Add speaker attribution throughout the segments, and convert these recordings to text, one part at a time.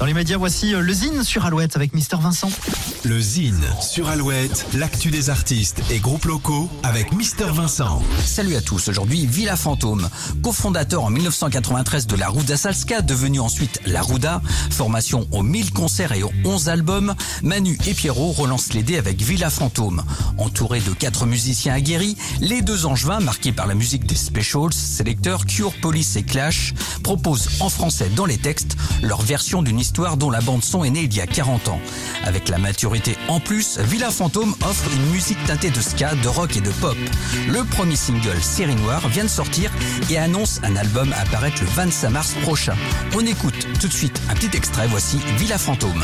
Speaker 1: Dans les médias, voici euh, le Zine sur Alouette avec Mister Vincent.
Speaker 2: Le Zine sur Alouette, l'actu des artistes et groupes locaux avec Mister Vincent.
Speaker 3: Salut à tous, aujourd'hui Villa Fantôme, cofondateur en 1993 de la Ruda Salska, devenu ensuite la Ruda, formation aux 1000 concerts et aux 11 albums, Manu et Pierrot relancent les dés avec Villa Fantôme. Entourés de quatre musiciens aguerris, les deux angevins, marqués par la musique des Specials, Selector, Cure, Police et Clash, proposent en français dans les textes leur version d'une histoire dont la bande son est née il y a 40 ans. Avec la maturité en plus, Villa Fantôme offre une musique teintée de ska, de rock et de pop. Le premier single, Série Noire, vient de sortir et annonce un album à apparaître le 25 mars prochain. On écoute tout de suite un petit extrait, voici Villa Fantôme.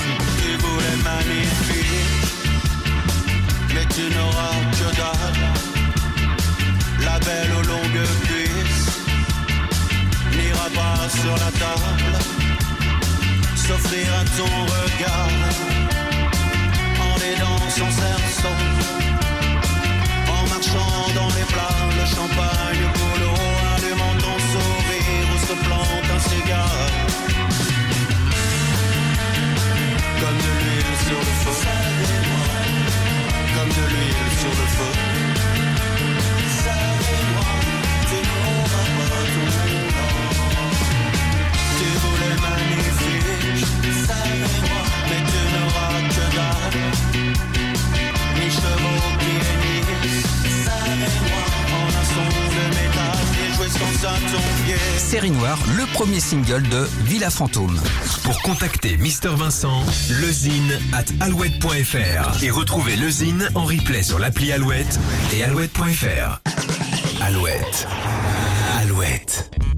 Speaker 4: S'offrir à ton regard
Speaker 3: Série Noire, le premier single de Villa Fantôme.
Speaker 2: Pour contacter Mister Vincent, lezine at alouette.fr et retrouver lezine en replay sur l'appli Alouette et alouette.fr. Alouette. Alouette.